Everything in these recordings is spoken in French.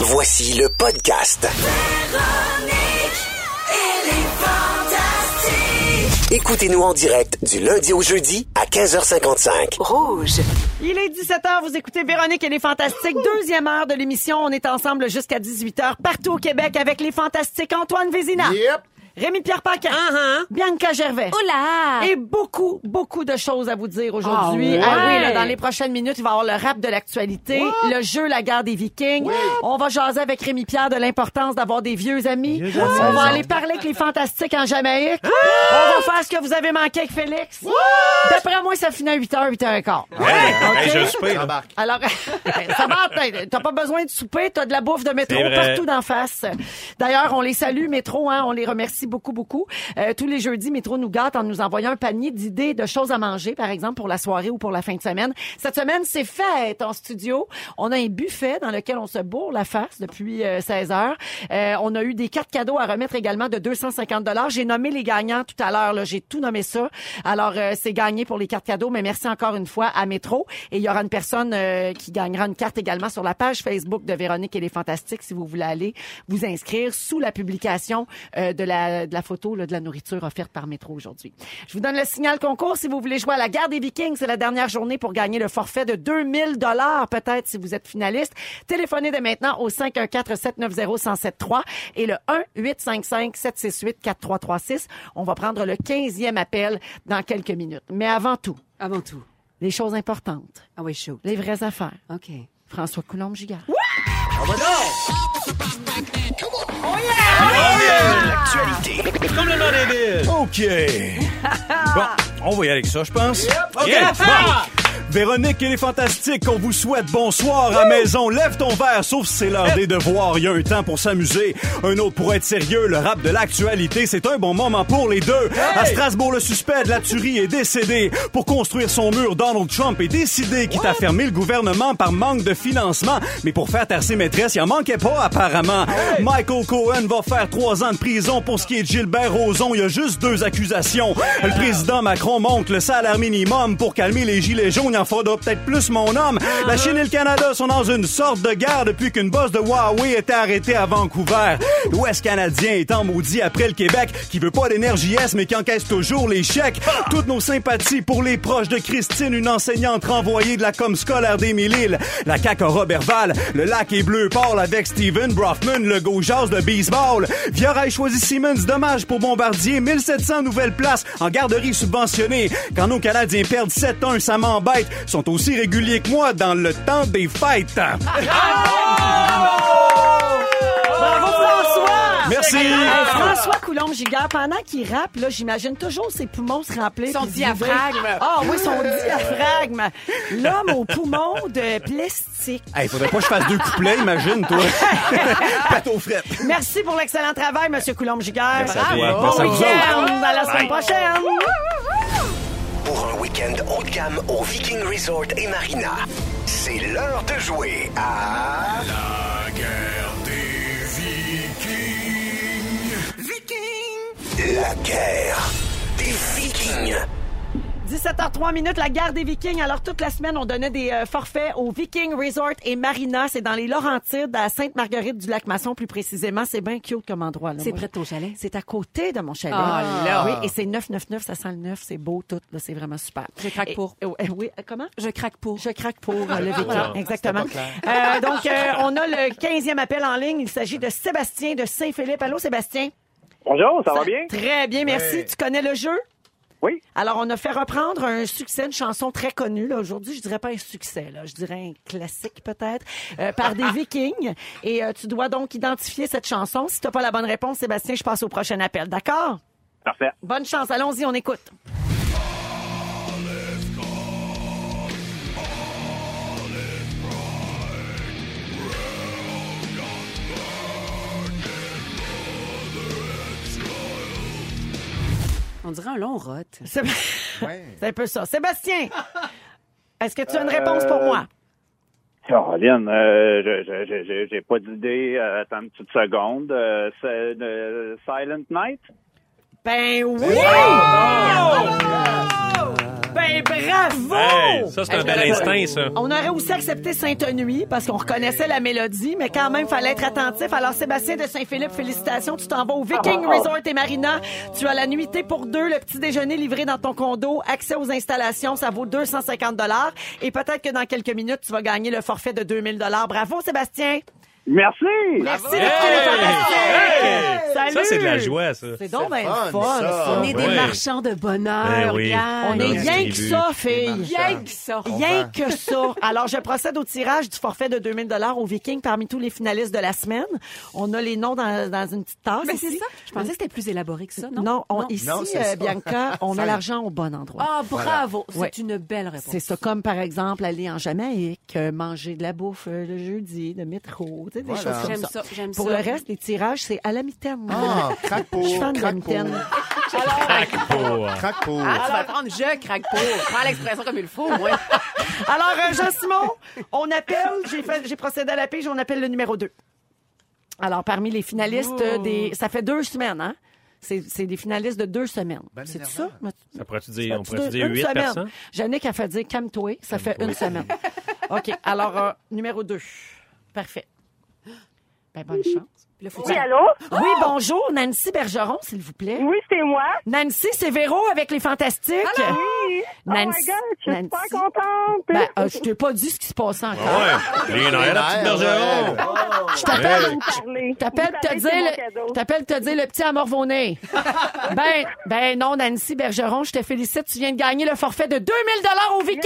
Voici le podcast. Écoutez-nous en direct du lundi au jeudi à 15h55. Rouge. Il est 17h, vous écoutez Véronique et les Fantastiques. Deuxième heure de l'émission. On est ensemble jusqu'à 18h partout au Québec avec les Fantastiques Antoine Vézina. Yep. Rémi-Pierre Paquin. Uh-huh. Bianca Gervais. Oula! Et beaucoup, beaucoup de choses à vous dire aujourd'hui. Ah ouais? oui, là, dans les prochaines minutes, il va y avoir le rap de l'actualité, le jeu La guerre des Vikings. On va jaser avec Rémi Pierre de l'importance d'avoir des vieux amis. On va aller parler avec les fantastiques en Jamaïque. On va faire ce que vous avez manqué avec Félix. D'après moi, ça finit à 8h, 8h15. Hey, je OK? souper. Embarque. Alors, ça va, t'as- pas besoin de souper, t'as de la bouffe de métro partout d'en face. D'ailleurs, on les salue, Métro, hein, on les remercie beaucoup, beaucoup. Euh, tous les jeudis, Métro nous gâte en nous envoyant un panier d'idées de choses à manger, par exemple, pour la soirée ou pour la fin de semaine. Cette semaine, c'est fête en studio. On a un buffet dans lequel on se bourre la face depuis euh, 16 heures. Euh, on a eu des cartes cadeaux à remettre également de 250 dollars. J'ai nommé les gagnants tout à l'heure. J'ai tout nommé ça. Alors, euh, c'est gagné pour les cartes cadeaux, mais merci encore une fois à Métro. Et il y aura une personne euh, qui gagnera une carte également sur la page Facebook de Véronique et les Fantastiques si vous voulez aller vous inscrire sous la publication euh, de, la, de la photo là, de la nourriture offerte par Métro aujourd'hui. Je vous donne le signal concours si vous voulez jouer à la guerre des Vikings. C'est la dernière journée pour gagner le forfait de 2000 dollars peut-être si vous êtes finaliste. Téléphonez dès maintenant au 514-790-1073 et le 1-855-768-4336. On va prendre le 15e appel dans quelques minutes. Mais avant tout, Avant tout. les choses importantes, Ah oui, chaud. les vraies affaires. OK. François Coulombe-Gigard. L'actualité. Complètement débile. OK. Bon, on va y aller avec ça, je pense. OK. Yeah. Véronique et les Fantastiques, on vous souhaite bonsoir à maison. Lève ton verre, sauf si c'est l'heure des devoirs. Il y a un temps pour s'amuser, un autre pour être sérieux. Le rap de l'actualité, c'est un bon moment pour les deux. À Strasbourg, le suspect de la tuerie est décédé. Pour construire son mur, Donald Trump est décidé qu'il a fermé le gouvernement par manque de financement. Mais pour faire taire ses maîtresses, il en manquait pas apparemment. Michael Cohen va faire trois ans de prison pour ce qui est de Gilbert Rozon. Il y a juste deux accusations. Le président Macron monte le salaire minimum pour calmer les gilets jaunes. Il en faudra peut-être plus, mon homme. La Chine et le Canada sont dans une sorte de guerre depuis qu'une bosse de Huawei était arrêtée à Vancouver. L'Ouest canadien est en maudit après le Québec, qui veut pas d'énergie S, mais qui encaisse toujours les chèques. Toutes nos sympathies pour les proches de Christine, une enseignante renvoyée de la com scolaire d'Émile-Île. La CAQ a Robert-Val. Le lac est bleu pâle avec Steven Brofman, le gauchas de baseball. Viorail choisit Siemens, dommage pour Bombardier. 1700 nouvelles places en garderie subventionnée. Quand nos Canadiens perdent 7-1, ça m'embête. Sont aussi réguliers que moi dans le temps des fêtes. Bravo François! Merci. François Coulombe-Gigard, pendant qu'il rappe, là, j'imagine toujours ses poumons se remplir. Son puis diaphragme. Ah oui, son diaphragme. L'homme aux poumons de plastique. Hey, faudrait pas que je fasse deux couplets, imagine, toi. Plateau fret. Merci pour l'excellent travail, Monsieur Coulombe-Gigard. Merci à toi. Bon Merci à vous week-end. À la semaine prochaine. Week-end haut de gamme au Viking Resort et Marina, c'est l'heure de jouer à... La guerre des Vikings. La guerre des Vikings. 17h03 minutes, la guerre des Vikings. Alors, toute la semaine, on donnait des euh, forfaits au Viking Resort et Marina. C'est dans les Laurentides, à Sainte-Marguerite du Lac-Masson, plus précisément. C'est bien cute comme endroit. là. C'est Moi, près de ton chalet? C'est à côté de mon chalet. Ah, là. Oui, et c'est 999, ça sent le neuf, c'est beau tout, là, c'est vraiment super. Je craque Et- pour. euh, euh, oui, euh, comment? Je craque pour. Je craque pour euh, le Viking, exactement. Euh, donc, euh, on a le 15e appel en ligne. Il s'agit de Sébastien de Saint-Philippe. Allô, Sébastien? Bonjour, ça va bien? Très bien, merci. Tu connais le jeu? Oui. Alors, on a fait reprendre un succès, une chanson très connue. Aujourd'hui, je dirais pas un succès, là. je dirais un classique peut-être, euh, par des Vikings. Et euh, tu dois donc identifier cette chanson. Si tu n'as pas la bonne réponse, Sébastien, je passe au prochain appel. D'accord? Parfait. Bonne chance. Allons-y, on écoute. On dirait un long rot. C'est c'est un peu ça. Sébastien, est-ce que tu as une réponse pour moi? Caroline, euh, je- je- je- je- j'ai pas d'idée. Euh, attends une petite seconde. Euh, c'est euh, Silent Night? Ben oui! Ben bravo! Hey, ça, c'est un bel instinct, ça. On aurait aussi accepté Sainte-Nuit parce qu'on reconnaissait la mélodie, mais quand même, fallait être attentif. Alors, Sébastien de Saint-Philippe, félicitations. Tu t'en vas au Viking Resort et Marina. Tu as la nuitée pour deux, le petit déjeuner livré dans ton condo, accès aux installations, ça vaut 250 Et peut-être que dans quelques minutes, tu vas gagner le forfait de 2000 Bravo, Sébastien! Merci! Merci Hey! Salut! Ça, c'est de la joie, ça. C'est donc bien fun, fun, ça. ça. On est des Ouais. marchands de bonheur, Ben oui. On est rien que ça, filles. Rien que ça. Rien que ça. Alors, je procède au tirage du forfait de 2000 dollars au Viking parmi tous les finalistes de la semaine. On a les noms dans, dans une petite tasse. Mais c'est ici. ça. Je pensais que c'était plus élaboré que ça, non? Non, on- ici, Non, c'est euh, ça. Bianca, on met Fine. l'argent au bon endroit. Ah, bravo. Ouais. C'est une belle réponse. C'est ça, comme par exemple aller en Jamaïque, euh, manger de la bouffe euh, le jeudi, de métro, tu sais, des Voilà. choses comme J'aime ça. ça, j'aime Pour ça. le reste, les tirages, c'est à la mitaine. Ah, craque pour, Je suis fan de la mitaine. Pour, Craque pour. Ah, tu vas prendre je craque pour. Prends l'expression comme il faut, moi. Alors, euh, Jean-Simon, on appelle, j'ai fait- j'ai procédé à la pige, on appelle le numéro 2. Alors, parmi les finalistes euh, des... Ça fait deux semaines, hein? C'est c'est des finalistes de deux semaines. Ben C'est ça? Ça pourrait-tu dire, on pourrait deux- dire une 8 semaine? personnes? Jannick a fait dire calme-toi, ça fait une semaine. OK, alors, euh, numéro 2. Parfait. Ben, bonne chance. Là, faut Oui, allô? Oui, bonjour, Nancy Bergeron, s'il vous plaît. Oui, c'est moi. Nancy, c'est Véro avec les Fantastiques. Oui. Oh my Nancy- God, je suis Nancy. super contente. Ben, euh, je t'ai pas dit ce qui se passait encore. Ouais. Les nerfs, la petite bergeron. Je t'appelle, Vous parlez. je t'appelle Vous te savez, dire, c'est mon le, cadeau. je t'appelle te dire le petit à morvonné. ben, ben non, Nancy Bergeron, je te félicite. Tu viens de gagner le forfait de 2000 dollars au Viking.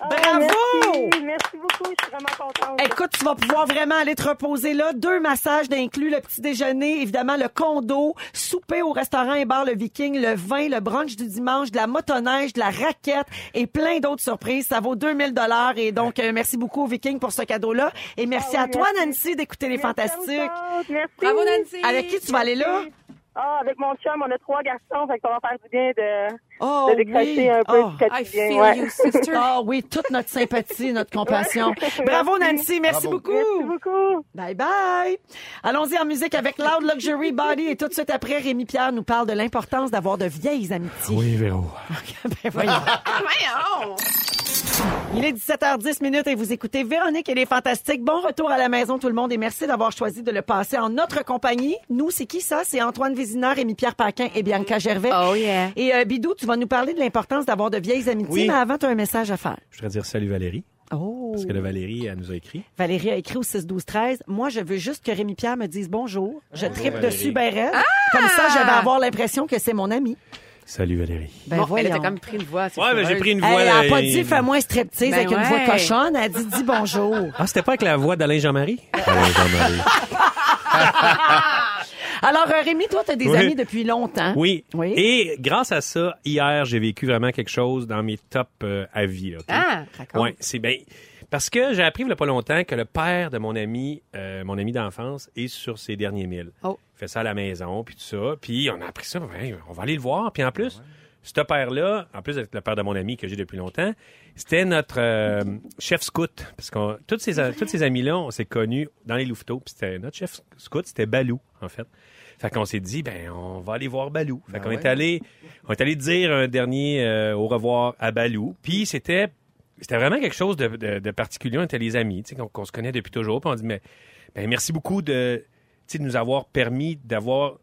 Ah, Bravo! Merci. Merci beaucoup. Je suis vraiment contente. Écoute, tu vas pouvoir vraiment aller te reposer là. Deux massages d'inclus, le petit déjeuner, évidemment le condo, souper au restaurant et bar Le Viking, le vin, le brunch du dimanche, de la motoneige, de la raquette et plein d'autres surprises. Ça vaut 2000 dollars et donc euh, merci beaucoup au Viking pour ce cadeau-là et merci Ah à toi merci. Nancy d'écouter les fantastiques. Merci. Bravo, Nancy. Avec qui tu vas aller là? Ah, avec mon chum, on a trois garçons, fait ça va faire du bien de, Oh de décrocher oui. un peu Oh. du I feel ouais. you, sister. Ah oui, toute notre sympathie, notre compassion. Bravo Nancy, merci Bravo. beaucoup. Merci beaucoup. Bye bye. Allons-y en musique avec Loud Luxury Body et tout de suite après, Rémi Pierre nous parle de l'importance d'avoir de vieilles amitiés. Oui, Véro. Ben voyons. Voyons. Il est 17h10 minutes et vous écoutez Véronique et les Fantastiques. Bon retour à la maison tout le monde et merci d'avoir choisi de le passer en notre compagnie. Nous, c'est qui ça? C'est Antoine Vézineur, Rémi-Pierre Paquin et Bianca Gervais. Oh yeah. Et euh, Bidou, tu vas nous parler de l'importance d'avoir de vieilles amitiés, Oui. mais avant, tu as un message à faire. Je voudrais dire salut Valérie, Oh. parce que la Valérie, elle nous a écrit. Valérie a écrit au 6 12 13 Moi, je veux juste que Rémi Pierre me dise bonjour. Je tripe Valérie. dessus ben raide. Comme ça, je vais avoir l'impression que c'est mon ami. Salut Valérie. Ben Bon, elle a quand même pris une voix. Ouais, mais j'ai pris une Elle voix. a là, pas dit fais-moi un striptease Ben avec une voix cochonne. Elle a dit dis bonjour. Ah, c'était pas avec la voix d'Alain Jean-Marie? Alain Jean-Marie. Alors, euh, Rémi, toi, tu as des Oui. amis depuis longtemps. Oui. Oui. Et grâce à ça, hier, j'ai vécu vraiment quelque chose dans mes tops euh, à vie. Ah, raconte. Ouais, c'est bien. Parce que j'ai appris il y a pas longtemps que le père de mon ami, euh, mon ami d'enfance, est sur ses derniers milles. Oh. Il fait ça à la maison, puis tout ça. Puis on a appris ça, ben, on va aller le voir. Puis en plus, ce père-là, en plus d'être le père de mon ami que j'ai depuis longtemps, c'était notre euh, chef scout. Parce que tous ces, tous ces amis-là, on s'est connus dans les louveteaux. Puis c'était notre chef scout, c'était Balou, en fait. Fait qu'on s'est dit, ben, on va aller voir Balou. Fait Ben qu'on ouais. est allé, on est allé dire un dernier euh, au revoir à Balou. Puis c'était, c'était vraiment quelque chose de, de- de particulier. On était les amis, tu sais, qu'on, qu'on se connaît depuis toujours. Puis on dit, mais, ben, merci beaucoup de, tu sais, de nous avoir permis d'avoir,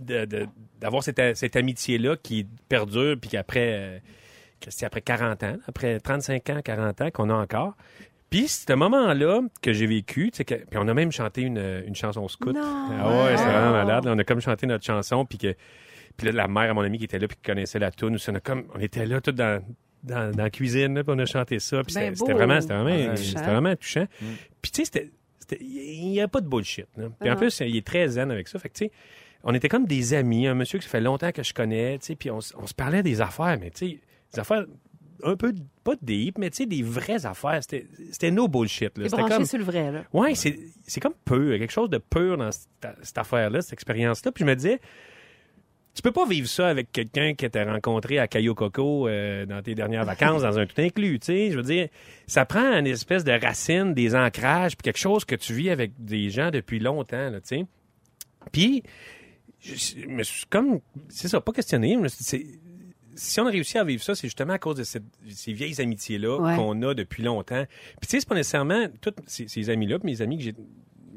d'avoir cette, cette amitié-là qui perdure, puis qu'après, euh, que c'est après 40 ans, après 35 ans, 40 ans qu'on a encore. Puis, c'est ce moment-là que j'ai vécu, tu sais, que- puis on a même chanté une, une chanson scout. Ah ouais, c'est vraiment malade. là. On a comme chanté notre chanson, puis que puis là, la mère à mon ami qui était là, puis qui connaissait la tune, on, a comme, on était là, tout dans, dans, dans la cuisine, là, puis on a chanté ça. Puis Ben c'était, vraiment, c'était vraiment, c'était vraiment touchant. Puis tu sais, c'était, c'était- il n'y a pas de bullshit. là. Puis en plus, il est très zen avec ça. Fait que tu sais, on était comme des amis, un monsieur que ça fait longtemps que je connais, tu sais, puis on, se parlait des affaires, mais tu sais, des affaires un peu, pas deep, mais tu sais, des vraies affaires. C'était c'était no bullshit. là. C'était branché comme... sur le vrai, là. Ouais, c'est c'est comme pur, quelque chose de pur dans cette, cette affaire-là, cette expérience-là. Puis je me disais, tu peux pas vivre ça avec quelqu'un que t'as rencontré à Cayo Coco euh, dans tes dernières vacances, dans un tout inclus, tu sais. Je veux dire, ça prend une espèce de racine, des ancrages, puis quelque chose que tu vis avec des gens depuis longtemps, là, tu sais. Puis, je je me suis comme, c'est ça, pas questionné, mais c'est si on a réussi à vivre ça, c'est justement à cause de cette- ces vieilles amitiés-là Ouais. qu'on a depuis longtemps. Puis tu sais, c'est pas nécessairement tous ces, ces amis-là, mes amis que j'ai,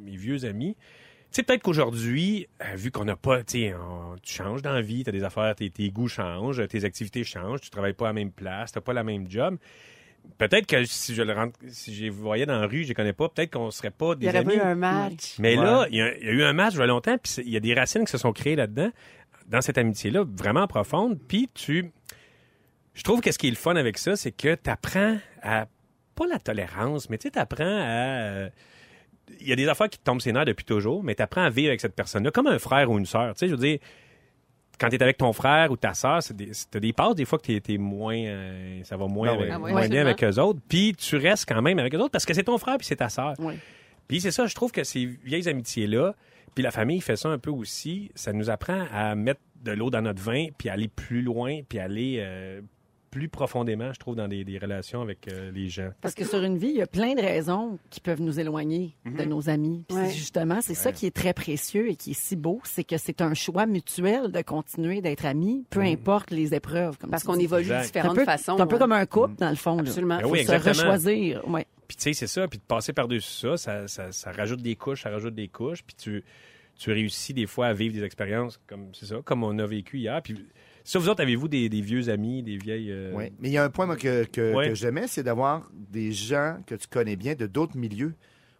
mes vieux amis. Tu sais, peut-être qu'aujourd'hui, euh, vu qu'on n'a pas, tu sais, tu changes d'envie, tu as des affaires, tes, tes goûts changent, tes activités changent, tu travailles pas à la même place, tu pas la même job. Peut-être que si je le rentre, si je les voyais dans la rue, je les connais pas, peut-être qu'on serait pas Il des y aurait amis. pas eu un match. Mais Ouais. là, il y, a, il y a eu un match il y a longtemps, puis il y a des racines qui se sont créées là-dedans, dans cette amitié-là, vraiment profonde. Puis tu. Je trouve que ce qui est le fun avec ça, c'est que tu apprends à. Pas la tolérance, mais tu apprends à. euh, Il y a des affaires qui te tombent ses nerfs depuis toujours, mais tu apprends à vivre avec cette personne-là comme un frère ou une sœur. Tu sais, je veux dire, quand tu es avec ton frère ou ta sœur, c'est des, t'as des passes des fois que tu es, moins. euh, ça va moins, Ah avec, Ah oui, moins bien avec eux autres. Puis tu restes quand même avec eux autres parce que c'est ton frère puis c'est ta sœur. Oui. Puis c'est ça, je trouve que ces vieilles amitiés-là, puis la famille fait ça un peu aussi, ça nous apprend à mettre de l'eau dans notre vin, puis aller plus loin, puis aller euh, plus profondément, je trouve, dans des, des relations avec euh, les gens. Parce que sur une vie, il y a plein de raisons qui peuvent nous éloigner de nos amis. Puis Ouais. justement, c'est ça qui est très précieux et qui est si beau, c'est que c'est un choix mutuel de continuer d'être amis, peu importe les épreuves. Comme Parce qu'on évolue de Exact. C'est un différentes peu, façons. c'est un peu comme un couple, dans le fond. là. Absolument. Ben Faut oui, se rechoisir. Ouais. Puis tu sais, c'est ça, puis de passer par-dessus ça, ça, ça, ça rajoute des couches, ça rajoute des couches, puis tu, tu réussis des fois à vivre des expériences comme c'est ça, comme on a vécu hier. Puis ça, vous autres, avez-vous des, des vieux amis, des vieilles... euh, Oui, mais il y a un point moi, que, que, Ouais. que j'aimais, c'est d'avoir des gens que tu connais bien de d'autres milieux.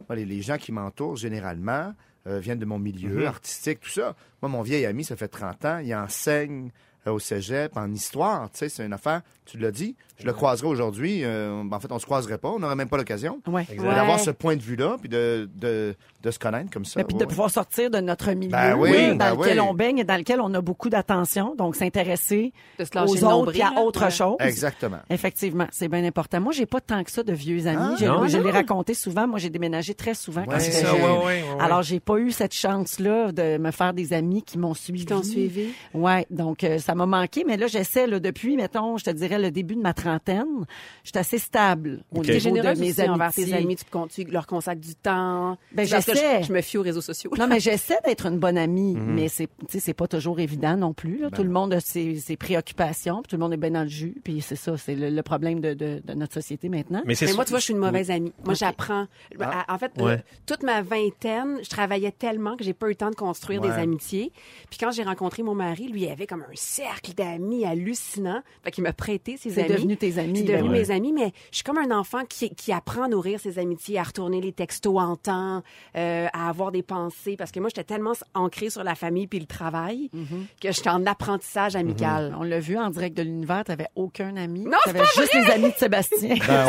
Moi, les, les gens qui m'entourent, généralement, euh, viennent de mon milieu Mhm. artistique, tout ça. Moi, mon vieil ami, ça fait 30 ans, il enseigne euh, au cégep en histoire. Tu sais, c'est une affaire, tu l'as dit, je le croiserai aujourd'hui. euh, en fait, on se croiserait pas, on n'aurait même pas l'occasion. Ouais. D'avoir ce point de vue-là, puis de, de, de se connaître comme ça. Mais puis ouais, de pouvoir sortir de notre milieu Ben oui, dans ben lequel oui. on baigne et dans lequel on a beaucoup d'attention. Donc, s'intéresser aux autres et à autre Ouais. chose. Exactement. Effectivement, c'est bien important. Moi, j'ai pas tant que ça de vieux amis. Ah, je non? je l'ai raconté souvent. Moi, j'ai déménagé très souvent quand Ouais, j'étais jeune. ouais, ouais, ouais, ouais. Alors, j'ai pas eu cette chance-là de me faire des amis qui m'ont suivi. Qui t'ont suivi. Ouais, donc euh, ça m'a manqué, mais là j'essaie là, depuis, mettons, je te dirais le début de ma trentaine, je suis assez stable au Ok. T'es niveau de mes amitiés. envers tes amis, tu, leur consacres du temps. Ben, j'essaie. Je, je me fie aux réseaux sociaux. Non, mais j'essaie d'être une bonne amie, Mhm. mais c'est, tu sais, c'est pas toujours évident non plus. Ben tout le monde a ses, ses préoccupations, puis tout le monde est bien dans le jus, puis c'est ça, c'est le, le problème de, de, de notre société maintenant. Mais moi, tu vois, je suis une mauvaise amie. Moi, j'apprends. À- En fait, Ouais. euh, toute ma vingtaine, je travaillais tellement que j'ai pas eu le temps de construire Ouais. des amitiés. Puis quand j'ai rencontré mon mari, lui, il avait comme un cercle d'amis hallucinant. Fait qu'il m'a prêté ses C'est amis. devenu tes amis. C'est ben devenu mes amis, mais je suis comme un enfant qui, qui apprend à nourrir ses amitiés, à retourner les textos en temps, euh, à avoir des pensées. Parce que moi, j'étais tellement ancrée sur la famille puis le travail Mm-hmm. que j'étais en apprentissage amical. On l'a vu en direct de l'univers, t'avais aucun ami. Non, c'est T'avais juste les amis de Sébastien. Ben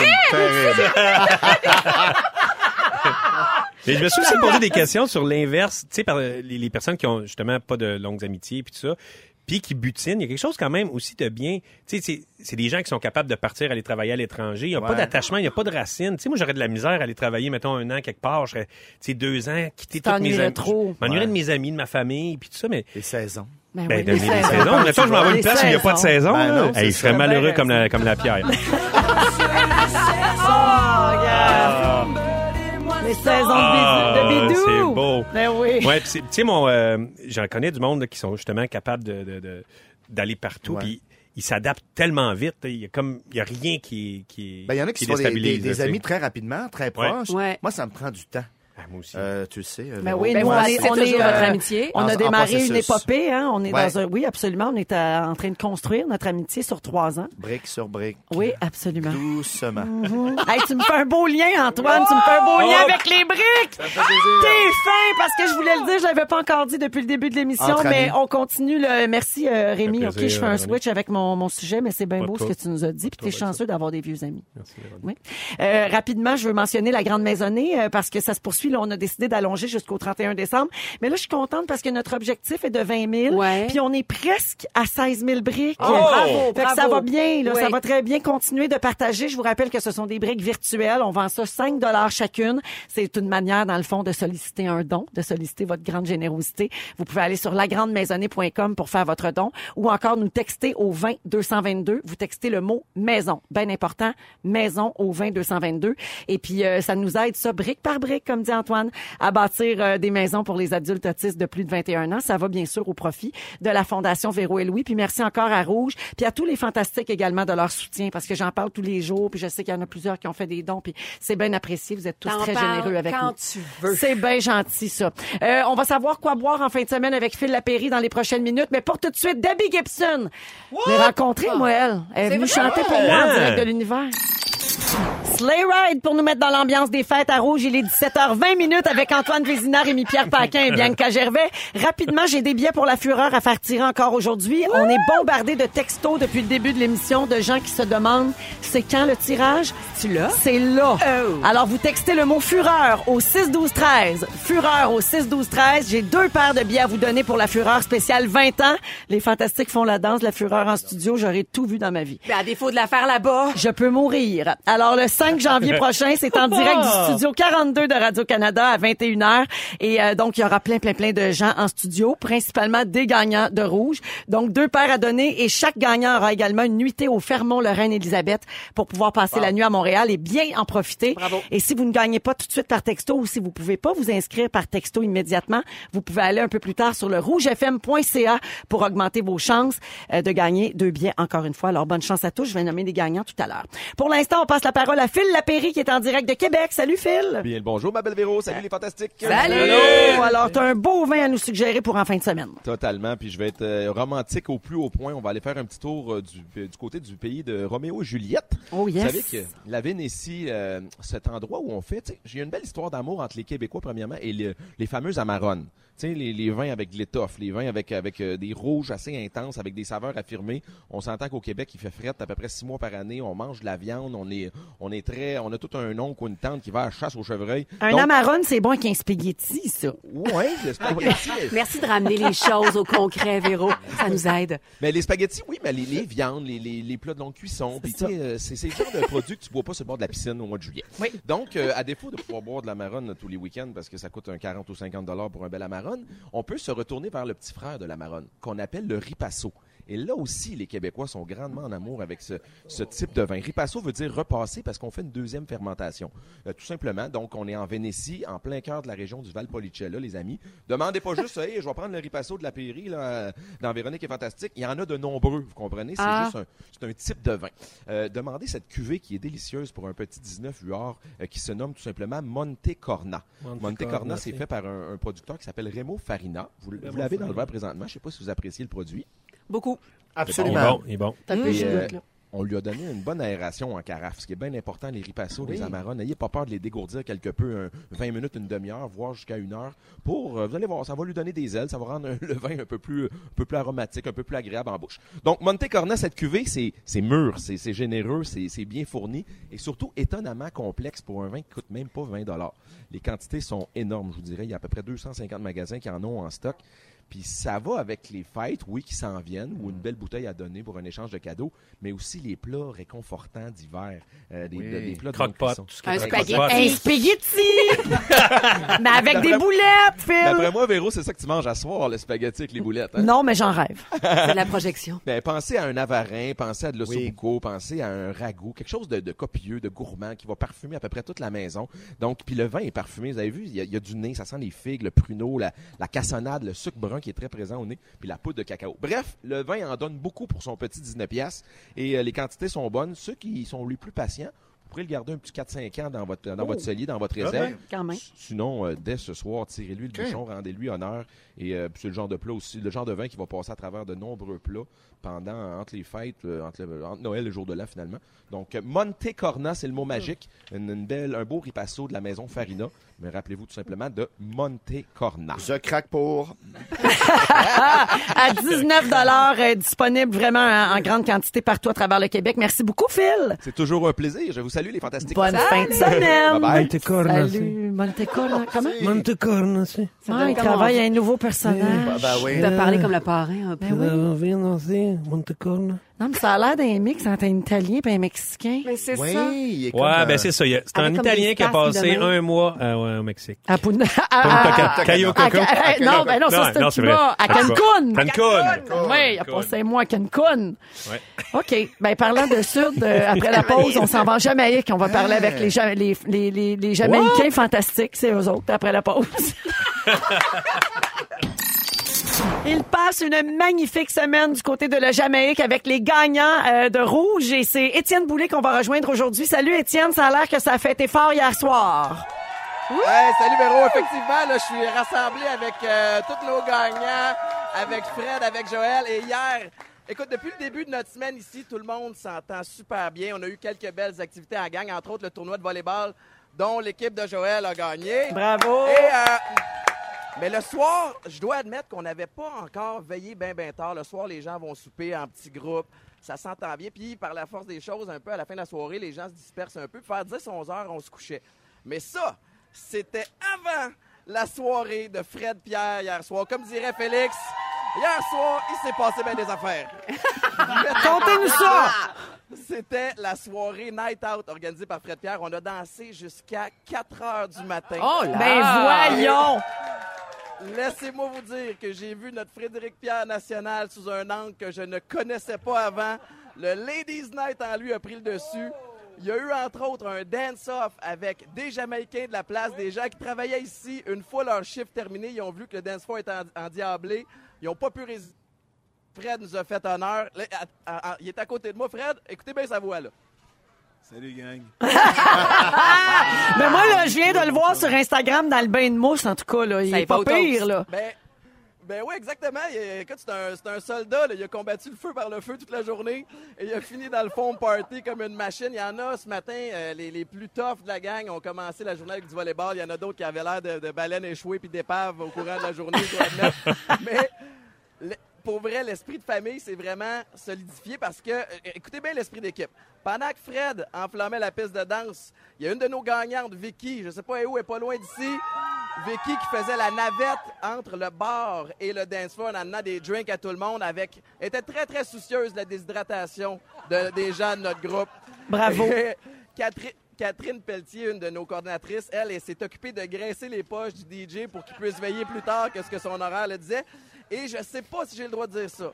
oui. Mais je me suis aussi posé des questions sur l'inverse, tu sais, par les, les personnes qui ont justement pas de longues amitiés puis tout ça, puis qui butinent. Il y a quelque chose quand même aussi de bien. Tu sais, c'est- c'est des gens qui sont capables de partir aller travailler à l'étranger. Il n'y a pas d'attachement, il n'y a pas de racines. Tu sais, moi, j'aurais de la misère à aller travailler, mettons, un an quelque part. Je serais, tu sais, deux ans, quitter toutes mes amis. trop. Je m'ennuierais Ouais. de mes amis, de ma famille, puis tout ça, mais... Les saisons. Ben Ben, oui, de les mes saisons. saisons. Mettons, je m'en vais Les une place où il n'y a pas de saisons. saison. Ben non, Hey, serais ça. malheureux comme la, comme la pierre. Les saisons Ah, de bidou. c'est beau. Ben oui. Ouais, tu sais, mon, euh, j'en connais du monde là, qui sont justement capables de, de- de- d'aller partout, Ouais. puis ils s'adaptent tellement vite. Il y a comme, il y a rien qui, qui, Ben, il y en a qui, qui se font des, amis très rapidement, très proches. Ouais. Moi, ça me prend du temps. Ah, moi aussi. Euh, tu le sais. euh, Ben oui, Ben, nous, on est, on est, toujours votre euh, amitié. On a en démarré une épopée, hein. On est Ouais. dans un, oui, absolument. On est à- en train de construire notre amitié sur trois ans. Brique sur brique. Oui, absolument. Doucement. Mhm. Hey, tu me fais un beau lien, Antoine. Tu me fais un beau lien Oh! avec les briques. T'es fin parce que je voulais le dire, je l'avais pas encore dit depuis le début de l'émission, mais amis. on continue. Le... Merci euh, Rémi. Ok, je fais un switch avec mon, mon sujet, mais c'est bien beau ce que tu nous as dit. Puis t'es chanceux d'avoir des vieux amis. Merci. Oui. Euh, rapidement, je veux mentionner la Grande Maisonnée parce que ça se poursuit Puis là, on a décidé d'allonger jusqu'au 31 décembre. Mais là, je suis contente parce que notre objectif est de 20 000. Ouais. Puis on est presque à 16 000 briques. Oh, bravo, Fait que ça va bien, là. Oui. Ça va très bien continuer de partager. Je vous rappelle que ce sont des briques virtuelles. On vend ça 5 dollars chacune. C'est une manière, dans le fond, de solliciter un don, de solliciter votre grande générosité. Vous pouvez aller sur lagrandemaisonnée.com pour faire votre don ou encore nous texter au 20 222. Vous textez le mot maison. Bien important, maison au 20 222. Et puis, euh, ça nous aide, ça, brique par brique, comme dit Antoine, à bâtir euh, des maisons pour les adultes autistes de plus de 21 ans. Ça va bien sûr au profit de la Fondation Véro et Louis. Puis merci encore à Rouge, puis à tous les fantastiques également de leur soutien, parce que j'en parle tous les jours, puis je sais qu'il y en a plusieurs qui ont fait des dons, puis c'est bien apprécié. Vous êtes tous très généreux avec quand nous. tu veux. C'est bien gentil, ça. Euh, on va savoir quoi boire en fin de semaine avec Phil Lapéry dans les prochaines minutes, mais pour tout de suite, Debbie Gibson. Je l'ai rencontrée, moi, elle. Elle est venue chanter pour moi en direct de l'univers. Sleigh Ride pour nous mettre dans l'ambiance des fêtes à Rouge. Il est 17h20 minutes avec Antoine Vézinard, Rémi Pierre Paquin et Bianca Gervais. Rapidement, j'ai des billets pour la Fureur à faire tirer encore aujourd'hui. On est bombardé de textos depuis le début de l'émission de gens qui se demandent c'est quand le tirage? Tu l'as? C'est là. Oh. Alors, vous textez le mot Fureur au 6-12-13. Fureur au 6-12-13. J'ai deux paires de billets à vous donner pour la Fureur spéciale 20 ans. Les Fantastiques font la danse, la Fureur en studio. J'aurais tout vu dans ma vie. Ben, à défaut de la faire là-bas. Je peux mourir. Alors, le 5 janvier prochain, c'est en direct du studio 42 de Radio-Canada à 21h. Et euh, donc, il y aura plein, plein, plein de gens en studio, principalement des gagnants de rouge. Donc, deux paires à donner et chaque gagnant aura également une nuitée au Fermont-Lorraine-Élisabeth pour pouvoir passer la nuit à Montréal et bien en profiter. Bravo. Et si vous ne gagnez pas tout de suite par texto ou si vous pouvez pas vous inscrire par texto immédiatement, vous pouvez aller un peu plus tard sur le rougefm.ca pour augmenter vos chances euh, de gagner deux billets encore une fois. Alors bonne chance à tous. Je vais nommer des gagnants tout à l'heure. Pour l'instant, on passe la parole à Phil Lapéry qui est en direct de Québec. Salut Phil. Bien le bonjour, ma belle Véro. Salut les fantastiques. Salut! Hello. Alors, t'as un beau vin à nous suggérer pour en fin de semaine. Totalement. Puis je vais être euh, romantique au plus haut point. On va aller faire un petit tour euh, du, euh, du côté du pays de Roméo et Juliette. Oh yes. Vous savez que la Vénétie, euh, cet endroit où on fait, tu sais, j'ai une belle histoire d'amour entre les Québécois premièrement et le- les fameuses Amarones. Sais, les, les vins avec de l'étoffe, les vins avec avec euh, des rouges assez intenses, avec des saveurs affirmées. On s'entend qu'au Québec, il fait fret à peu près six mois par année. On mange de la viande. On est on est très, on a tout un oncle ou une tante qui va à la chasse au chevreuil. Un Donc, amarone, c'est bon avec un spaghetti, ça. Ouais, le spaghetti. Merci de ramener les choses au concret, Véro. Ça nous aide. Mais les spaghettis, oui, mais les, les viandes, les, les, les plats de longue cuisson, puis tu sais, euh, c'est le genre de produit que tu bois pas sur le bord de la piscine au mois de juillet. Oui. Donc, euh, à défaut de pouvoir boire de la marronne tous les week-ends parce que ça coûte un 40 ou 50 dollars pour un bel amarone, on peut se retourner vers le petit frère de la marronne, qu'on appelle le ripasso. Et là aussi, les Québécois sont grandement en amour avec ce, ce type de vin. Ripasso veut dire repasser parce qu'on fait une deuxième fermentation. Euh, tout simplement, donc on est en Vénétie, en plein cœur de la région du Valpolicella, les amis. Demandez pas juste, hey, je vais prendre le ripasso de la Pairie là, dans Véronique est fantastique. Il y en a de nombreux, vous comprenez? C'est Ah. juste un, type de vin. Euh, demandez cette cuvée qui est délicieuse pour un petit 19 huard euh, qui se nomme tout simplement Monte Corna. Monte Monte Corna, Corna, c'est fait par un, un producteur qui s'appelle Remo Farina. Vous, vous l'avez dans le verre présentement. Je sais pas si vous appréciez le produit. Beaucoup. Il est Absolument. bon, il est bon. Euh, là. on lui a donné une bonne aération en carafe, ce qui est bien important, les ripassos, les amarones. N'ayez pas peur de les dégourdir quelque peu, un 20 minutes, une demi-heure, voire jusqu'à une heure. Pour, euh, vous allez voir, ça va lui donner des ailes, ça va rendre le vin un peu plus, un peu plus aromatique, un peu plus agréable en bouche. Donc, Monte Corna, cette cuvée, c'est, c'est mûr, c'est, c'est généreux, c'est, c'est bien fourni et surtout étonnamment complexe pour un vin qui coûte même pas 20 dollars. Les quantités sont énormes, je vous dirais. Il y a à peu près 250 magasins qui en ont en stock. Puis ça va avec les fêtes, oui, qui s'en viennent, ou une belle bouteille à donner pour un échange de cadeaux, mais aussi les plats réconfortants d'hiver, euh, des, Oui. des plats de est Un spaghetti. Un spaghetti! mais avec des boulettes, Phil! D'après moi, Véro, c'est ça que tu manges à soir, le spaghetti avec les boulettes. hein? Non, mais j'en rêve. C'est de la projection. Ben, pensez à un avarin, pensez à de l'ossobuco, pensez à un ragoût, quelque chose de, de copieux, de gourmand, qui va parfumer à peu près toute la maison. Donc, puis le vin est parfumé. Vous avez vu, il y, a, il y a du nez, ça sent les figues, le pruneau, la, la cassonade, le sucre brun qui est très présent au nez, puis la poudre de cacao. Bref, le vin en donne beaucoup pour son petit 19 piastres et euh, les quantités sont bonnes. Ceux qui sont les plus patients, pourrez le garder un petit 4-5 ans dans votre, dans votre cellier, dans votre réserve. Quand même. Sinon, euh, dès ce soir, tirez-lui le bouchon, rendez-lui honneur. Et euh, c'est le genre de plat aussi, le genre de vin qui va passer à travers de nombreux plats pendant, entre les fêtes, euh, entre, le- entre Noël et le jour de l'an finalement. Donc, euh, Monte Corna, c'est le mot magique. Une, une belle, un beau ripasso de la maison Farina. Mais rappelez-vous tout simplement de Monte Corna. Je craque pour. à 19 euh, disponible vraiment en, en grande quantité partout à travers le Québec. Merci beaucoup, Phil. C'est toujours un plaisir. Je vous salue. Salut les fantastiques. Bonne fin de semaine. Bye bye. Monte Corna, Salut, Montecorno. Comment? Monte Corna, si. Ah, il travaille à un nouveau personnage. Ben oui. Parler comme le parrain un peu. Ben oui. Monte Corna. Non, mais ça a l'air d'un mix entre un Italien et un Mexicain. Mais c'est Oui, ça. il est comme, Ouais, euh, ben c'est ça. il y a- C'est un Italien qui a passé un mois euh, ouais, au Mexique. À Punta... Non, ben non, ça c'est vrai. Cuba. À. Cancun. Cancun. Oui, il a passé un mois à Cancun. OK. Ben, parlant de Sud, euh, après la pause, on s'en va en Jamaïque. On va parler avec les, Ja- les, les, les, les Jamaïcains fantastiques. C'est eux autres, après la pause. Il passe une magnifique semaine du côté de la Jamaïque avec les gagnants euh, de rouge et c'est Étienne Boulay qu'on va rejoindre aujourd'hui. Salut Étienne, ça a l'air que ça a fêté fort hier soir. Ouais, salut Véro. Effectivement, là, je suis rassemblé avec euh, tous nos gagnants, avec Fred, avec Joël. Et hier, écoute, depuis le début de notre semaine ici, tout le monde s'entend super bien. On a eu quelques belles activités en gang, entre autres le tournoi de volleyball dont l'équipe de Joël a gagné. Bravo. Et, euh, mais le soir, je dois admettre qu'on n'avait pas encore veillé bien, bien tard. Le soir, les gens vont souper en petits groupes. Ça s'entend bien. Puis, par la force des choses, un peu à la fin de la soirée, les gens se dispersent un peu. Faire 10-11 heures, on se couchait. Mais ça, c'était avant la soirée de Fred Pierre hier soir. Comme dirait Félix, hier soir, il s'est passé bien des affaires. Contez-nous ça. C'était la soirée Night Out organisée par Fred Pierre. On a dansé jusqu'à 4 heures du matin. Oh là! Ben voyons. Laissez-moi vous dire que j'ai vu notre Frédéric Pierre national sous un angle que je ne connaissais pas avant. Le Ladies Night en lui a pris le dessus. Il y a eu entre autres un dance-off avec des Jamaïcains de la place, des gens qui travaillaient ici. Une fois leur chiffre terminé, ils ont vu que le dance floor était en- endiablé. Ils n'ont pas pu résister. Fred nous a fait honneur. Il est à côté de moi. Fred, écoutez bien sa voix, là. Salut, gang. Mais moi, là, je viens de le voir sur Instagram dans le bain de mousse, en tout cas. Là. Il Ça est est pas pire, là. Ben, ben oui, exactement. Il est- écoute, c'est un, c'est un soldat. là. Il a combattu le feu par le feu toute la journée. Et il a fini dans le fond party comme une machine. Il y en a ce matin, euh, les, les plus toughs de la gang ont commencé la journée avec du volleyball. Il y en a d'autres qui avaient l'air de, de baleines échouées puis d'épaves au courant de la journée. je dois admettre. Mais le- pour vrai, l'esprit de famille, c'est vraiment solidifié parce que, euh, écoutez bien l'esprit d'équipe. Pendant que Fred enflammait la piste de danse, il y a une de nos gagnantes, Vicky, je sais pas où, elle est pas loin d'ici. Vicky qui faisait la navette entre le bar et le dance floor en amenant des drinks à tout le monde avec était très très soucieuse de la déshydratation de- des gens de notre groupe. Bravo. Catherine, Catherine Pelletier, une de nos coordinatrices, elle, elle s'est occupée de graisser les poches du DJ pour qu'il puisse veiller plus tard que ce que son horaire le disait. Et je sais pas si j'ai le droit de dire ça,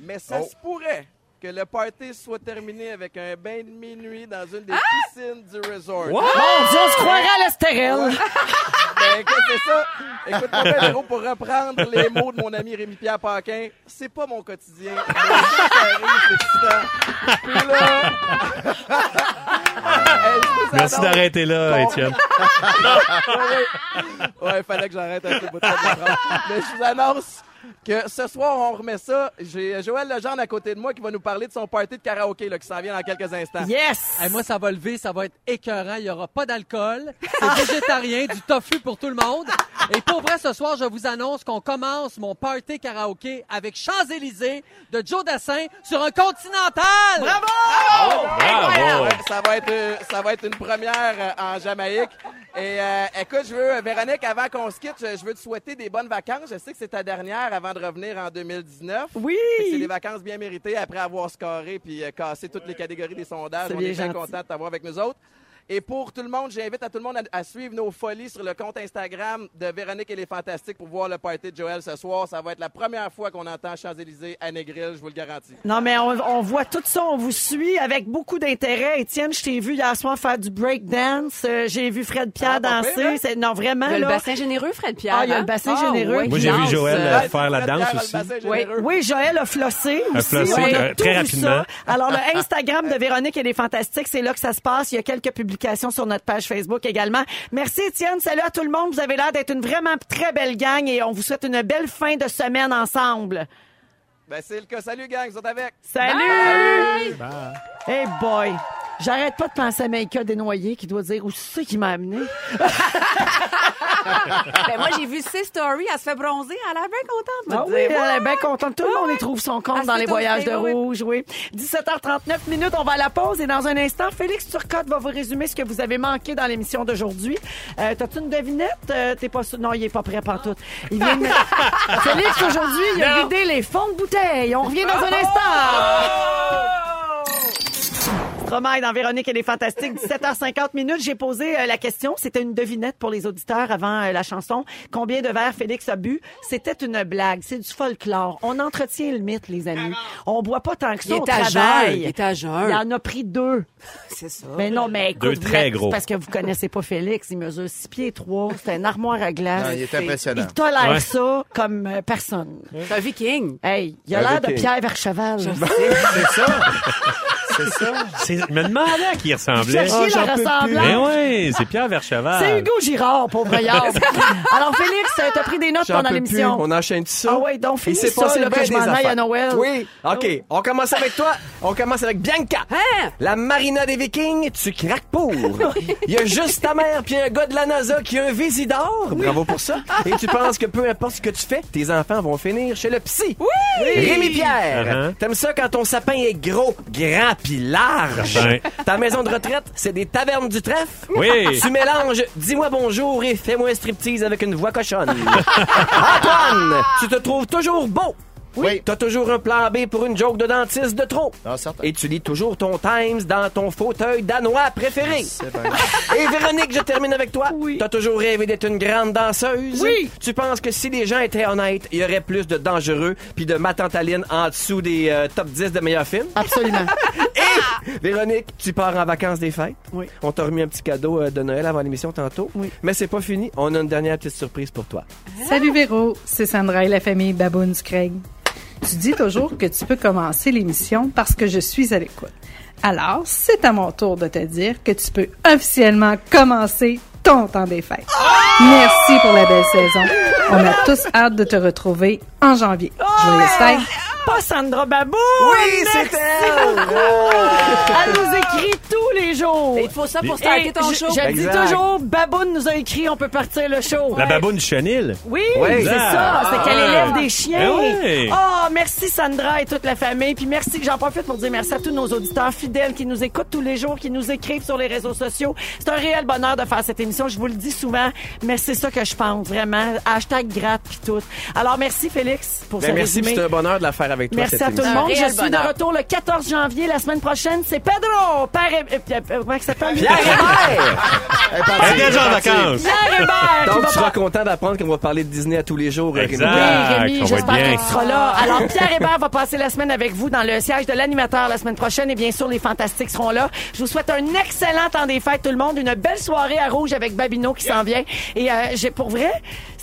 mais ça Oh. se pourrait que le party soit terminé avec un bain de minuit dans une des piscines du resort. Mon Dieu, on se croirait à l'estérel. Ben, écoute, c'est ça. Écoute-moi bien, Véro, pour reprendre les mots de mon ami Rémi-Pierre Paquin, c'est pas mon quotidien. Mais ça arrive, c'est excitant. Puis là... Hey, je vous Merci d'arrêter là, Étienne. ouais, fallait que j'arrête un peu de Mais je vous annonce que ce soir, on remet ça. J'ai Joël Legendre à côté de moi qui va nous parler de son party de karaoké là, qui s'en vient dans quelques instants. Yes. Hey, moi, ça va lever, ça va être écœurant. Il n'y aura pas d'alcool. C'est végétarien, du tofu pour tout le monde. Et pour vrai, ce soir, je vous annonce qu'on commence mon party karaoké avec Champs-Élysées de Joe Dassin sur un continental. Bravo! Bravo! Ouais, ça va être euh, ça va être une première euh, en Jamaïque. Et euh, écoute, je veux euh, Véronique, avant qu'on se quitte, je, je veux te souhaiter des bonnes vacances. Je sais que c'est ta dernière avant de revenir en 2019. Oui. C'est des vacances bien méritées après avoir scoré puis euh, cassé toutes les catégories des sondages. On bien est bien gentil. content de t'avoir avec nous autres. Et pour tout le monde, j'invite à tout le monde à, à suivre nos folies sur le compte Instagram de Véronique et les Fantastiques pour voir le party de Joël ce soir. Ça va être la première fois qu'on entend Champs-Élysées à Negril, je vous le garantis. Non, mais on, on voit tout ça, on vous suit avec beaucoup d'intérêt. Étienne, je t'ai vu hier soir faire du breakdance. Euh, J'ai vu Fred Pierre Ah, danser. pire, hein? C'est- Non, vraiment, Il y a le là. bassin généreux, Fred Pierre. Ah, il y a le hein? bassin Ah, généreux. ouais, Moi, j'ai vu Joël, euh, euh, faire la Fred danse le aussi. Oui. Oui, Joël a flossé A aussi. flossé, a très vu rapidement. ça. Alors, le Instagram de Véronique et les Fantastiques, c'est là que ça se passe. Il y a quelques publications sur notre page Facebook également. Merci, Étienne. Salut à tout le monde. Vous avez l'air d'être une vraiment très belle gang et on vous souhaite une belle fin de semaine ensemble. Ben, c'est le cas. Salut, gang, vous êtes avec. Salut! Hey boy! J'arrête pas de penser à Maïka Desnoyers qui doit dire où c'est qui m'a amené. Ben, moi, j'ai vu ses stories. Elle se fait bronzer. Elle l'air bien contente de Ah oui, dire. elle est bien contente. Tout le monde y trouve son compte Elle dans les voyages de oui. rouge, oui. 17h39 minutes, on va à la pause et dans un instant, Félix Turcotte va vous résumer ce que vous avez manqué dans l'émission d'aujourd'hui. Euh, T'as-tu une devinette? Euh, T'es pas sûr? Non, il est pas prêt pantoute. Il vient de... Félix, aujourd'hui, il a vidé les fonds de bouteille. On revient dans un instant. Stromae dans Véronique, elle est fantastique. 17h50 minutes. J'ai posé euh, la question. C'était une devinette pour les auditeurs avant euh, la chanson. Combien de verres Félix a bu? C'était une blague. C'est du folklore. On entretient le mythe, les amis. On boit pas tant que ça Il est à jeun. Il est à jeun. Il en a pris deux. C'est ça. Mais non, mais écoute, Deux vous très êtes- gros. c'est parce que vous connaissez pas Félix. Il mesure 6 pieds 3. C'est une armoire à glace. Non, il est impressionnant. Il tolère Ouais. ça comme euh, personne. C'est un viking. Hey, il a Un l'air de viking. Pierre Vercheval. C'est ça. C'est ça. C'est- Je me demandais à qui il ressemblait. Cherchiez j'en la peux plus. ressemblance. Mais oui, c'est Pierre Vercheval. C'est Hugo Girard, pauvre yard. Alors, Félix, t'as pris des notes pendant l'émission. plus. On enchaîne tout ça. Ah ouais, donc Il finis s'est ça, passé là, que je m'en aille à Noël. Oui. OK. On commence avec toi. On commence avec Bianca. Hein? La marina des Vikings, tu craques pour. Il y a juste ta mère puis un gars de la NASA qui a un Vésidor. Bravo pour ça. Et tu penses que peu importe ce que tu fais, tes enfants vont finir chez le psy. Oui! Rémi Pierre, Uh-huh. t'aimes ça quand ton sapin est gros, grand puis large. Certain. Ta maison de retraite, c'est des tavernes du trèfle? Oui. Tu mélanges dis-moi bonjour et fais-moi un striptease avec une voix cochonne. Antoine, tu te trouves toujours beau. Oui. T'as toujours un plan B pour une joke de dentiste de trop. Ah, certain. Et tu lis toujours ton Times dans ton fauteuil danois préféré. C'est bien. Et Véronique, je termine avec toi. Oui. T'as toujours rêvé d'être une grande danseuse. Oui. Tu penses que si les gens étaient honnêtes, il y aurait plus de dangereux puis de matantaline en dessous des euh, top 10 de meilleurs films? Absolument. Et Véronique, tu pars en vacances des fêtes. Oui. On t'a remis un petit cadeau euh, de Noël avant l'émission tantôt. Oui. Mais c'est pas fini. On a une dernière petite surprise pour toi. Salut Véro, c'est Sandra et la famille Baboons Craig. Tu dis toujours que tu peux commencer l'émission parce que je suis à l'écoute. Alors, c'est à mon tour de te dire que tu peux officiellement commencer ton temps des fêtes. Merci pour la belle saison. On a tous hâte de te retrouver en janvier. Joyeuses fêtes! Pas Sandra Babou! Oui, Merci c'est elle! Elle nous écrit tous les jours. Il faut ça pour starter ton je- show. Je, dis toujours, Baboune nous a écrit, on peut partir le show. La baboune chenille. Oui, Oui. c'est Ah. ça. C'est qu'elle élève des chiens. Oui. Oh, merci Sandra et toute la famille. Puis merci, j'en profite pour dire merci à tous nos auditeurs fidèles qui nous écoutent tous les jours, qui nous écrivent sur les réseaux sociaux. C'est un réel bonheur de faire cette émission. Je vous le dis souvent, mais c'est ça que je pense, vraiment. Hashtag gratte puis tout. Alors, merci Félix pour Ben, ce merci, résumé. puis c'est un bonheur de la faire avec toi. Merci à tout le monde. Je suis de retour le 14 janvier. La semaine prochaine, c'est Pedro. Père et... euh, euh, comment il s'appelle? Pierre Hébert! Elle est déjà en vacances. Pierre Hébert. Donc, tu seras content d'apprendre qu'on va parler de Disney à tous les jours. Rémi. Oui, Rémi, j'espère que tu seras là. Alors, Pierre Hébert va passer la semaine avec vous dans le siège de l'animateur la semaine prochaine. Et bien sûr, les Fantastiques seront là. Je vous souhaite un excellent temps des fêtes, tout le monde. Une belle soirée à Rouge avec Babino qui s'en vient. Et euh, j'ai pour vrai,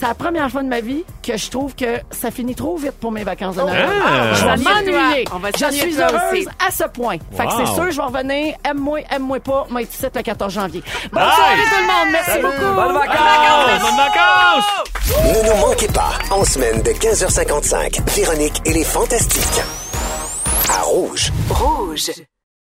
c'est la première fois de ma vie que je trouve que ça finit trop vite pour mes vacances de Noël. Ah. Je vais m'ennuyer. Je suis heureuse aussi. à ce point. Fait que c'est sûr, je vais revenir. Aime-moi, aime-moi pas. Moi, ici le 14 janvier. Bonne Nice. soirée tout le monde. Merci beaucoup. Bonnes vacances! Bonnes vacances! Ne nous manquez pas, en semaine de 15h55, Véronique et les Fantastiques. À Rouge. Rouge.